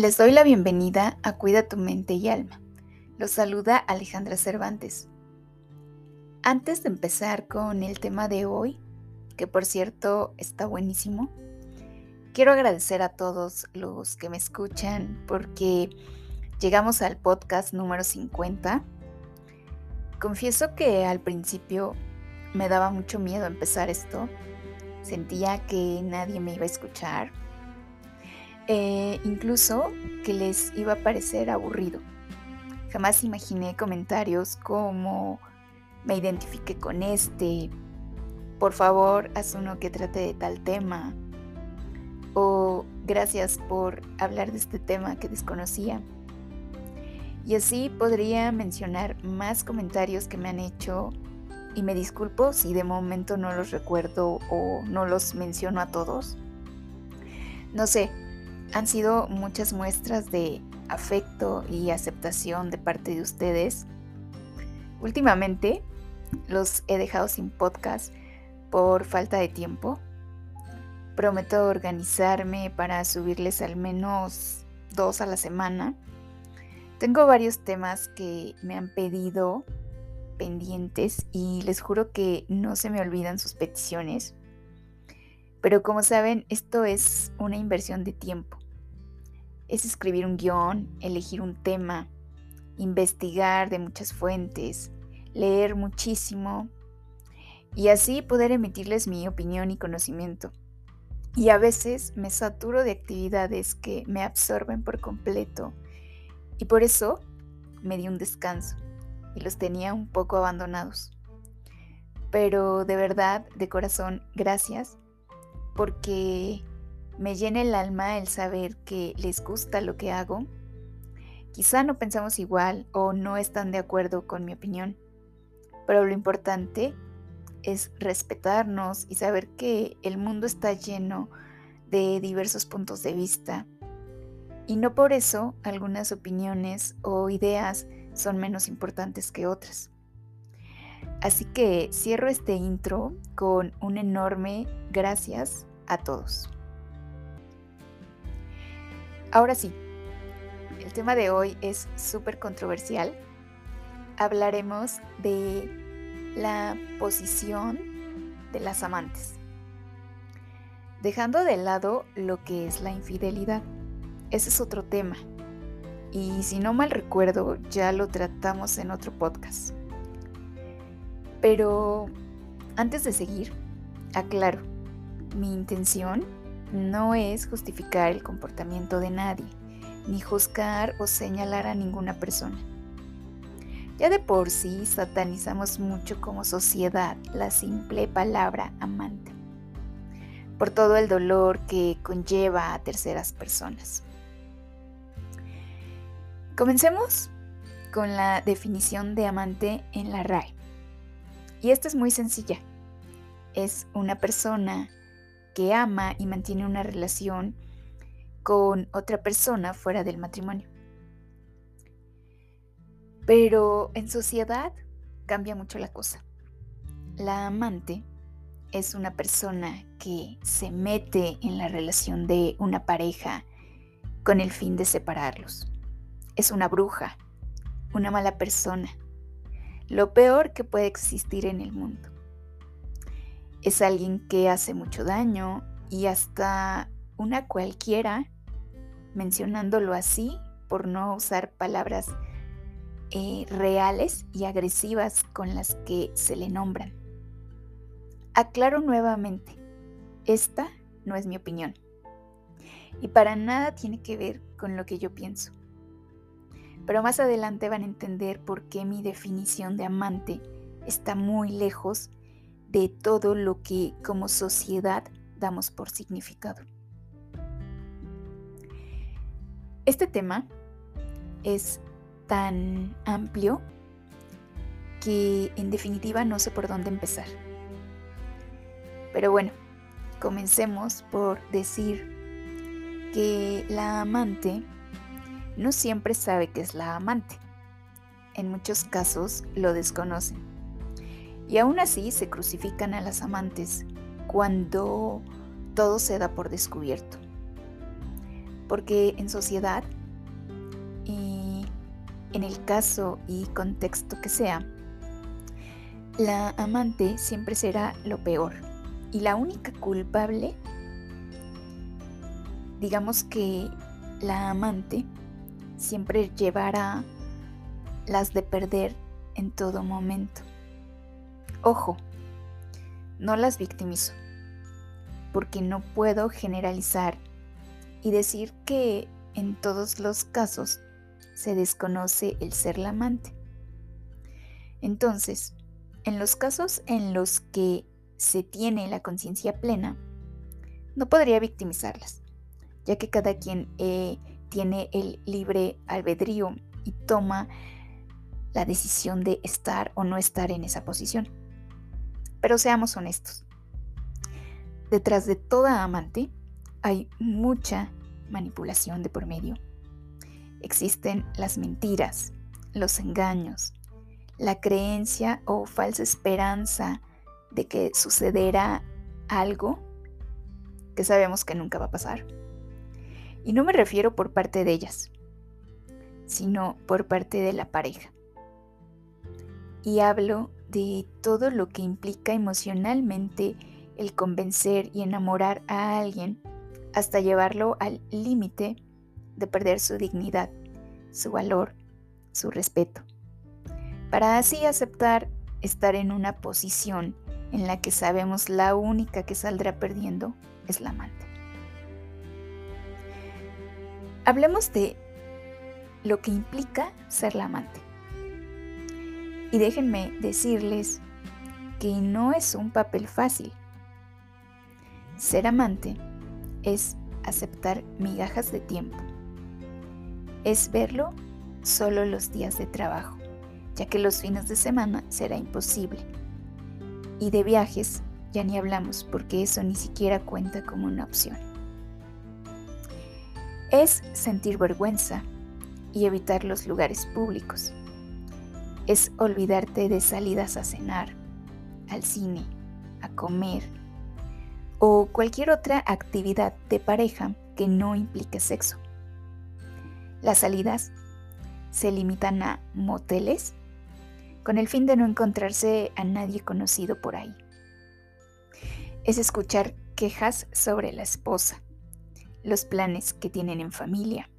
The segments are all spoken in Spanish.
Les doy la bienvenida a Cuida tu mente y alma. Los saluda Alejandra Cervantes. Antes de empezar con el tema de hoy, que por cierto está buenísimo, quiero agradecer a todos los que me escuchan porque llegamos al podcast número 50. Confieso que al principio me daba mucho miedo empezar esto. Sentía que nadie me iba a escuchar eh, incluso que les iba a parecer aburrido. Jamás imaginé comentarios como me identifique con este, por favor haz uno que trate de tal tema, o gracias por hablar de este tema que desconocía. Y así podría mencionar más comentarios que me han hecho y me disculpo si de momento no los recuerdo o no los menciono a todos. No sé, han sido muchas muestras de afecto y aceptación de parte de ustedes. Últimamente los he dejado sin podcast por falta de tiempo. Prometo organizarme para subirles al menos dos a la semana. Tengo varios temas que me han pedido pendientes y les juro que no se me olvidan sus peticiones. Pero como saben, esto es una inversión de tiempo es escribir un guion, elegir un tema, investigar de muchas fuentes, leer muchísimo y así poder emitirles mi opinión y conocimiento. Y a veces me saturo de actividades que me absorben por completo y por eso me di un descanso y los tenía un poco abandonados. Pero de verdad, de corazón, gracias porque me llena el alma el saber que les gusta lo que hago. Quizá no pensamos igual o no están de acuerdo con mi opinión, pero lo importante es respetarnos y saber que el mundo está lleno de diversos puntos de vista y no por eso algunas opiniones o ideas son menos importantes que otras. Así que cierro este intro con un enorme gracias a todos. Ahora sí, el tema de hoy es súper controversial. Hablaremos de la posición de las amantes. Dejando de lado lo que es la infidelidad. Ese es otro tema. Y si no mal recuerdo, ya lo tratamos en otro podcast. Pero antes de seguir, aclaro, mi intención no es justificar el comportamiento de nadie, ni juzgar o señalar a ninguna persona. Ya de por sí satanizamos mucho como sociedad la simple palabra amante, por todo el dolor que conlleva a terceras personas. Comencemos con la definición de amante en la RAE. Y esta es muy sencilla. Es una persona que ama y mantiene una relación con otra persona fuera del matrimonio. Pero en sociedad cambia mucho la cosa. La amante es una persona que se mete en la relación de una pareja con el fin de separarlos. Es una bruja, una mala persona, lo peor que puede existir en el mundo es alguien que hace mucho daño y hasta una cualquiera, mencionándolo así, por no usar palabras eh, reales y agresivas con las que se le nombran. Aclaro nuevamente, esta no es mi opinión y para nada tiene que ver con lo que yo pienso. Pero más adelante van a entender por qué mi definición de amante está muy lejos de todo lo que como sociedad damos por significado. Este tema es tan amplio que en definitiva no sé por dónde empezar. Pero bueno, comencemos por decir que la amante no siempre sabe que es la amante. En muchos casos lo desconocen y aún así se crucifican a las amantes cuando todo se da por descubierto. porque en sociedad, y en el caso y contexto que sea, la amante siempre será lo peor y la única culpable, digamos que la amante siempre llevará las de perder en todo momento. Ojo, no las victimizo, porque no puedo generalizar y decir que en todos los casos se desconoce el ser la amante. Entonces, en los casos en los que se tiene la conciencia plena, no podría victimizarlas, ya que cada quien eh, tiene el libre albedrío y toma la decisión de estar o no estar en esa posición. Pero seamos honestos. Detrás de toda amante hay mucha manipulación de por medio. Existen las mentiras, los engaños, la creencia o falsa esperanza de que sucederá algo que sabemos que nunca va a pasar. Y no me refiero por parte de ellas, sino por parte de la pareja. Y hablo de todo lo que implica emocionalmente el convencer y enamorar a alguien hasta llevarlo al límite de perder su dignidad, su valor, su respeto, para así aceptar estar en una posición en la que sabemos la única que saldrá perdiendo es la amante. Hablemos de lo que implica ser la amante. Y déjenme decirles que no es un papel fácil. Ser amante es aceptar migajas de tiempo. Es verlo solo los días de trabajo, ya que los fines de semana será imposible. Y de viajes ya ni hablamos porque eso ni siquiera cuenta como una opción. Es sentir vergüenza y evitar los lugares públicos es olvidarte de salidas a cenar, al cine, a comer o cualquier otra actividad de pareja que no implique sexo. Las salidas se limitan a moteles con el fin de no encontrarse a nadie conocido por ahí. Es escuchar quejas sobre la esposa, los planes que tienen en familia,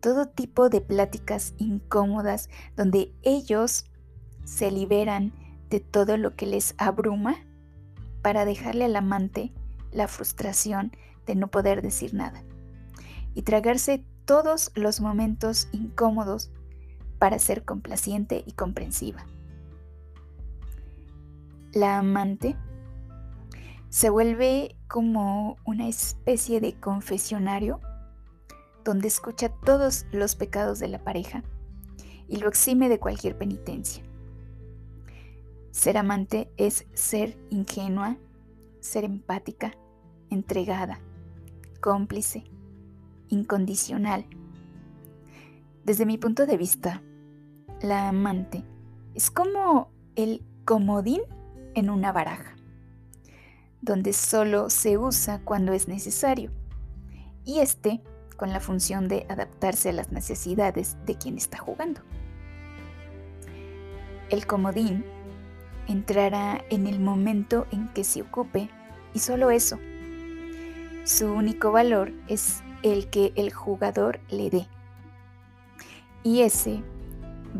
todo tipo de pláticas incómodas donde ellos se liberan de todo lo que les abruma para dejarle al amante la frustración de no poder decir nada y tragarse todos los momentos incómodos para ser complaciente y comprensiva. La amante se vuelve como una especie de confesionario donde escucha todos los pecados de la pareja y lo exime de cualquier penitencia. Ser amante es ser ingenua, ser empática, entregada, cómplice, incondicional. Desde mi punto de vista, la amante es como el comodín en una baraja, donde solo se usa cuando es necesario, y este con la función de adaptarse a las necesidades de quien está jugando. El comodín entrará en el momento en que se ocupe y solo eso. Su único valor es el que el jugador le dé. Y ese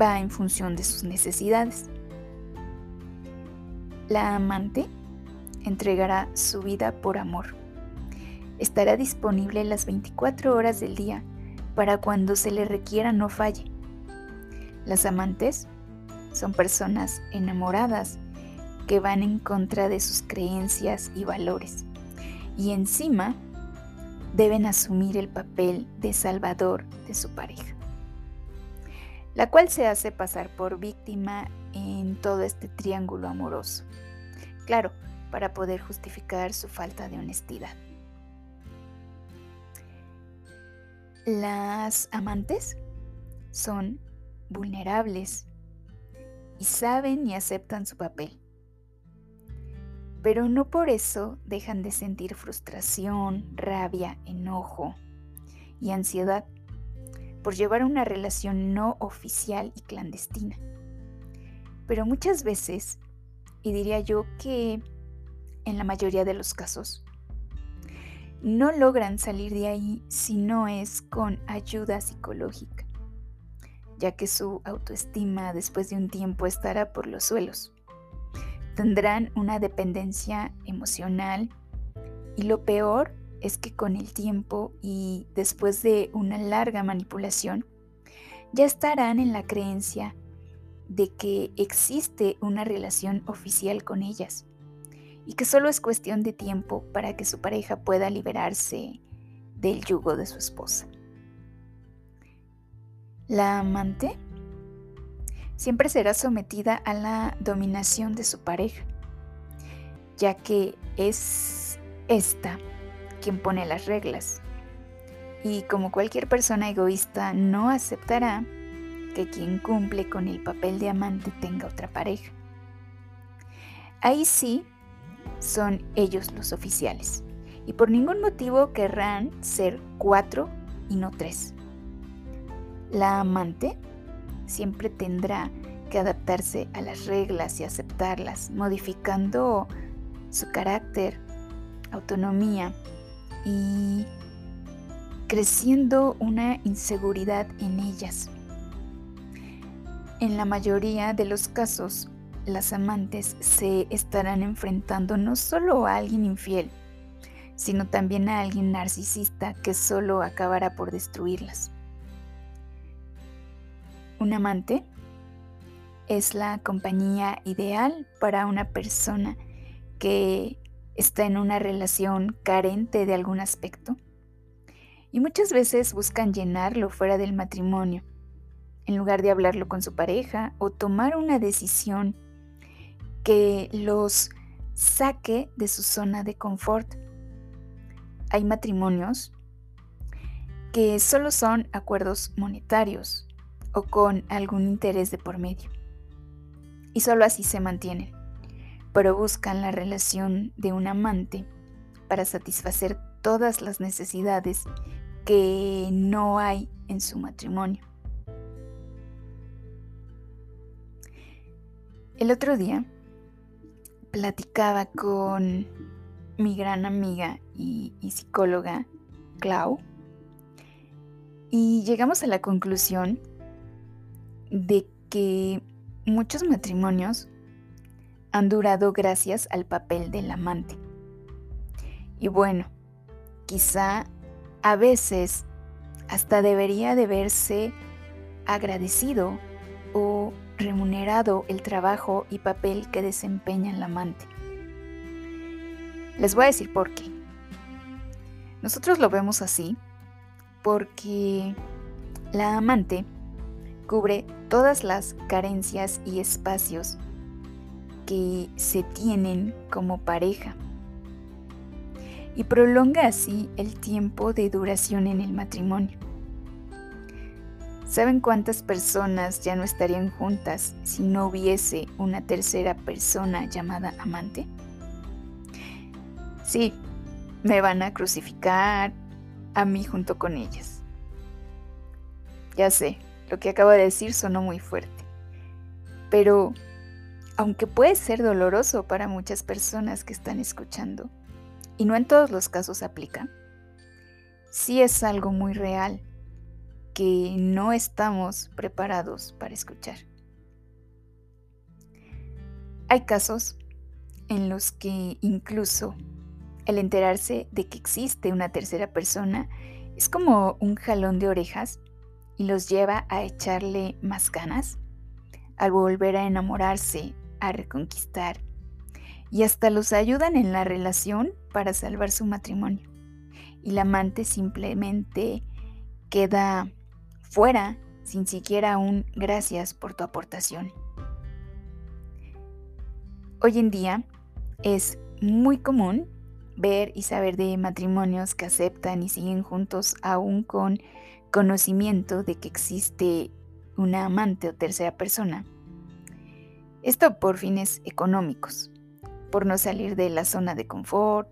va en función de sus necesidades. La amante entregará su vida por amor estará disponible las 24 horas del día para cuando se le requiera no falle. Las amantes son personas enamoradas que van en contra de sus creencias y valores y encima deben asumir el papel de salvador de su pareja, la cual se hace pasar por víctima en todo este triángulo amoroso. Claro, para poder justificar su falta de honestidad. Las amantes son vulnerables y saben y aceptan su papel. Pero no por eso dejan de sentir frustración, rabia, enojo y ansiedad por llevar una relación no oficial y clandestina. Pero muchas veces, y diría yo que en la mayoría de los casos, no logran salir de ahí si no es con ayuda psicológica, ya que su autoestima después de un tiempo estará por los suelos. Tendrán una dependencia emocional y lo peor es que con el tiempo y después de una larga manipulación, ya estarán en la creencia de que existe una relación oficial con ellas y que solo es cuestión de tiempo para que su pareja pueda liberarse del yugo de su esposa. La amante siempre será sometida a la dominación de su pareja, ya que es esta quien pone las reglas. Y como cualquier persona egoísta, no aceptará que quien cumple con el papel de amante tenga otra pareja. Ahí sí son ellos los oficiales y por ningún motivo querrán ser cuatro y no tres. La amante siempre tendrá que adaptarse a las reglas y aceptarlas, modificando su carácter, autonomía y creciendo una inseguridad en ellas. En la mayoría de los casos, las amantes se estarán enfrentando no solo a alguien infiel, sino también a alguien narcisista que solo acabará por destruirlas. Un amante es la compañía ideal para una persona que está en una relación carente de algún aspecto y muchas veces buscan llenarlo fuera del matrimonio, en lugar de hablarlo con su pareja o tomar una decisión que los saque de su zona de confort. Hay matrimonios que solo son acuerdos monetarios o con algún interés de por medio. Y solo así se mantienen, pero buscan la relación de un amante para satisfacer todas las necesidades que no hay en su matrimonio. El otro día platicaba con mi gran amiga y, psicóloga, Clau, y llegamos a la conclusión de que muchos matrimonios han durado gracias al papel del amante. Y bueno, quizá a veces hasta debería de verse agradecido o remunerado el trabajo y papel que desempeña el amante. Les voy a decir por qué. Nosotros lo vemos así porque la amante cubre todas las carencias y espacios que se tienen como pareja y prolonga así el tiempo de duración en el matrimonio. ¿Saben cuántas personas ya no estarían juntas si no hubiese una tercera persona llamada amante? Sí, me van a crucificar a mí junto con ellas. Ya sé, lo que acabo de decir sonó muy fuerte. Pero, aunque puede ser doloroso para muchas personas que están escuchando, y no en todos los casos aplica, sí es algo muy real que no estamos preparados para escuchar. Hay casos en los que incluso el enterarse de que existe una tercera persona es como un jalón de orejas y los lleva a echarle más ganas, a volver a enamorarse, a reconquistar y hasta los ayudan en la relación para salvar su matrimonio. Y la amante simplemente queda fuera sin siquiera un gracias por tu aportación. Hoy en día es muy común ver y saber de matrimonios que aceptan y siguen juntos aún con conocimiento de que existe una amante o tercera persona. Esto por fines económicos, por no salir de la zona de confort,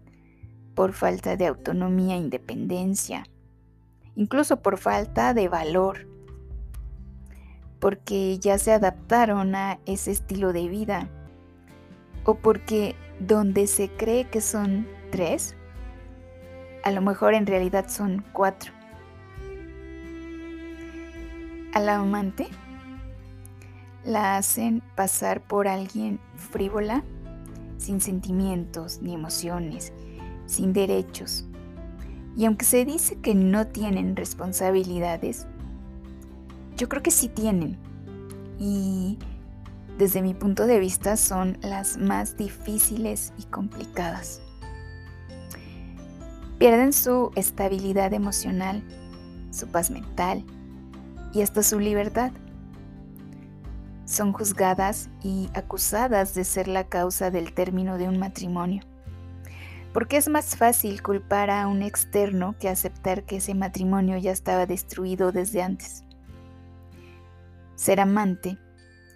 por falta de autonomía e independencia, incluso por falta de valor, porque ya se adaptaron a ese estilo de vida, o porque donde se cree que son tres, a lo mejor en realidad son cuatro. A la amante la hacen pasar por alguien frívola, sin sentimientos ni emociones, sin derechos. Y aunque se dice que no tienen responsabilidades, yo creo que sí tienen. Y desde mi punto de vista son las más difíciles y complicadas. Pierden su estabilidad emocional, su paz mental y hasta su libertad. Son juzgadas y acusadas de ser la causa del término de un matrimonio. Porque es más fácil culpar a un externo que aceptar que ese matrimonio ya estaba destruido desde antes. Ser amante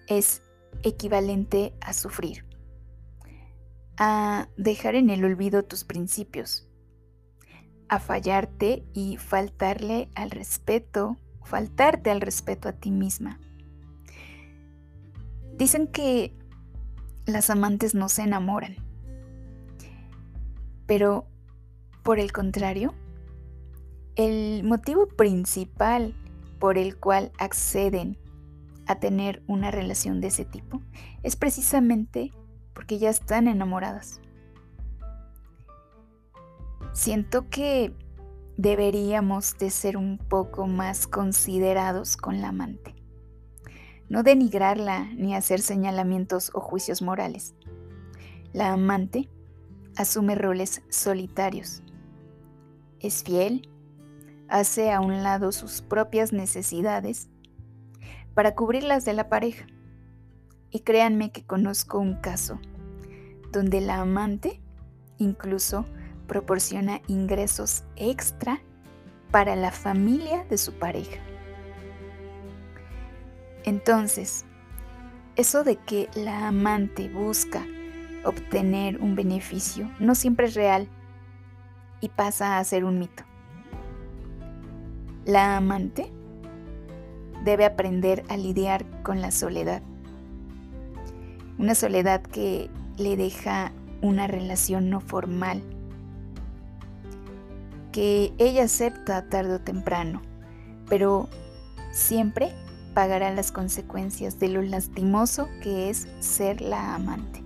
es equivalente a sufrir, a dejar en el olvido tus principios, a fallarte y faltarle al respeto, faltarte al respeto a ti misma. Dicen que las amantes no se enamoran, pero por el contrario, el motivo principal por el cual acceden a tener una relación de ese tipo es precisamente porque ya están enamoradas. Siento que deberíamos de ser un poco más considerados con la amante. No denigrarla ni hacer señalamientos o juicios morales. La amante asume roles solitarios. Es fiel, hace a un lado sus propias necesidades para cubrirlas de la pareja. Y créanme que conozco un caso donde la amante incluso proporciona ingresos extra para la familia de su pareja. Entonces, eso de que la amante busca obtener un beneficio no siempre es real y pasa a ser un mito. La amante debe aprender a lidiar con la soledad. Una soledad que le deja una relación no formal que ella acepta tarde o temprano, pero siempre pagará las consecuencias de lo lastimoso que es ser la amante.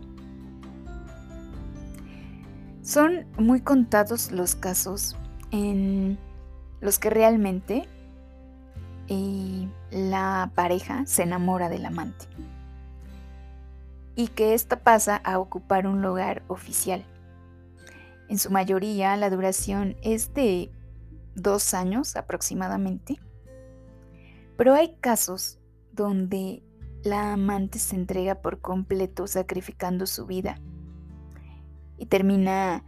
Son muy contados los casos en los que realmente eh, la pareja se enamora del amante. Y que ésta pasa a ocupar un lugar oficial. En su mayoría la duración es de dos años aproximadamente, pero hay casos donde la amante se entrega por completo sacrificando su vida y termina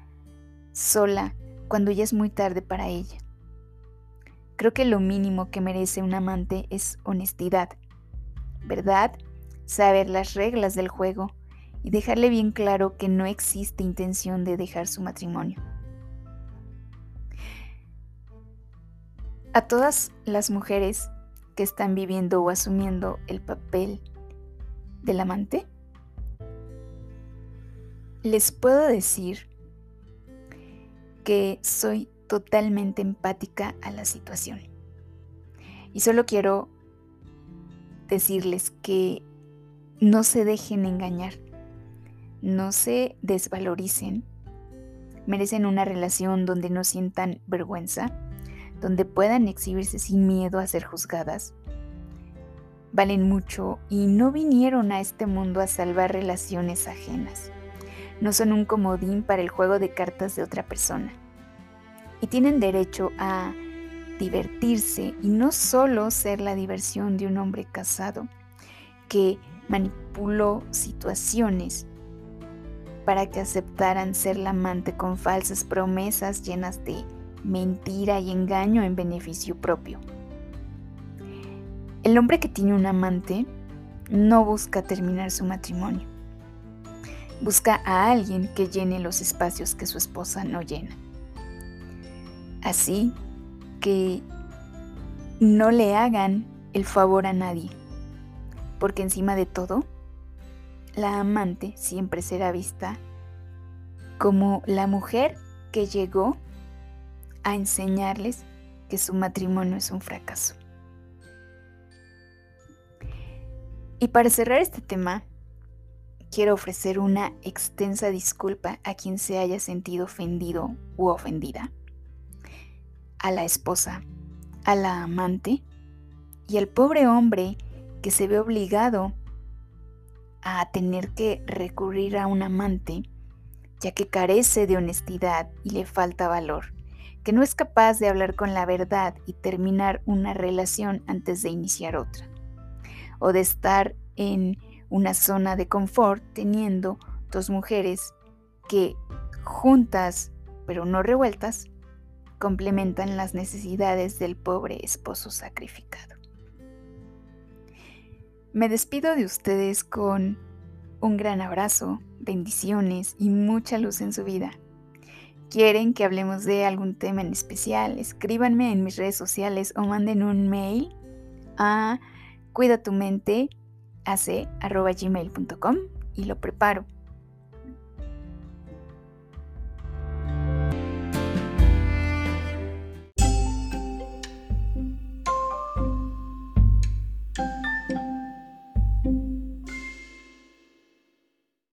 sola cuando ya es muy tarde para ella. Creo que lo mínimo que merece un amante es honestidad, verdad, saber las reglas del juego y dejarle bien claro que no existe intención de dejar su matrimonio. A todas las mujeres que están viviendo o asumiendo el papel del amante, les puedo decir que soy totalmente empática a la situación. Y solo quiero decirles que no se dejen engañar no se desvaloricen, merecen una relación donde no sientan vergüenza, donde puedan exhibirse sin miedo a ser juzgadas. Valen mucho y no vinieron a este mundo a salvar relaciones ajenas. No son un comodín para el juego de cartas de otra persona. Y tienen derecho a divertirse y no solo ser la diversión de un hombre casado que manipuló situaciones para que aceptaran ser la amante con falsas promesas llenas de mentira y engaño en beneficio propio. El hombre que tiene un amante no busca terminar su matrimonio. Busca a alguien que llene los espacios que su esposa no llena. Así que no le hagan el favor a nadie, porque encima de todo, la amante siempre será vista como la mujer que llegó a enseñarles que su matrimonio es un fracaso. Y para cerrar este tema, quiero ofrecer una extensa disculpa a quien se haya sentido ofendido u ofendida, a la esposa, a la amante y al pobre hombre que se ve obligado a tener que recurrir a un amante, ya que carece de honestidad y le falta valor, que no es capaz de hablar con la verdad y terminar una relación antes de iniciar otra o de estar en una zona de confort teniendo dos mujeres que juntas pero no revueltas complementan las necesidades del pobre esposo sacrificado. Me despido de ustedes con un gran abrazo, bendiciones y mucha luz en su vida. ¿Quieren que hablemos de algún tema en especial? Escríbanme en mis redes sociales o manden un mail a cuida tu mente gmail.com y lo preparo.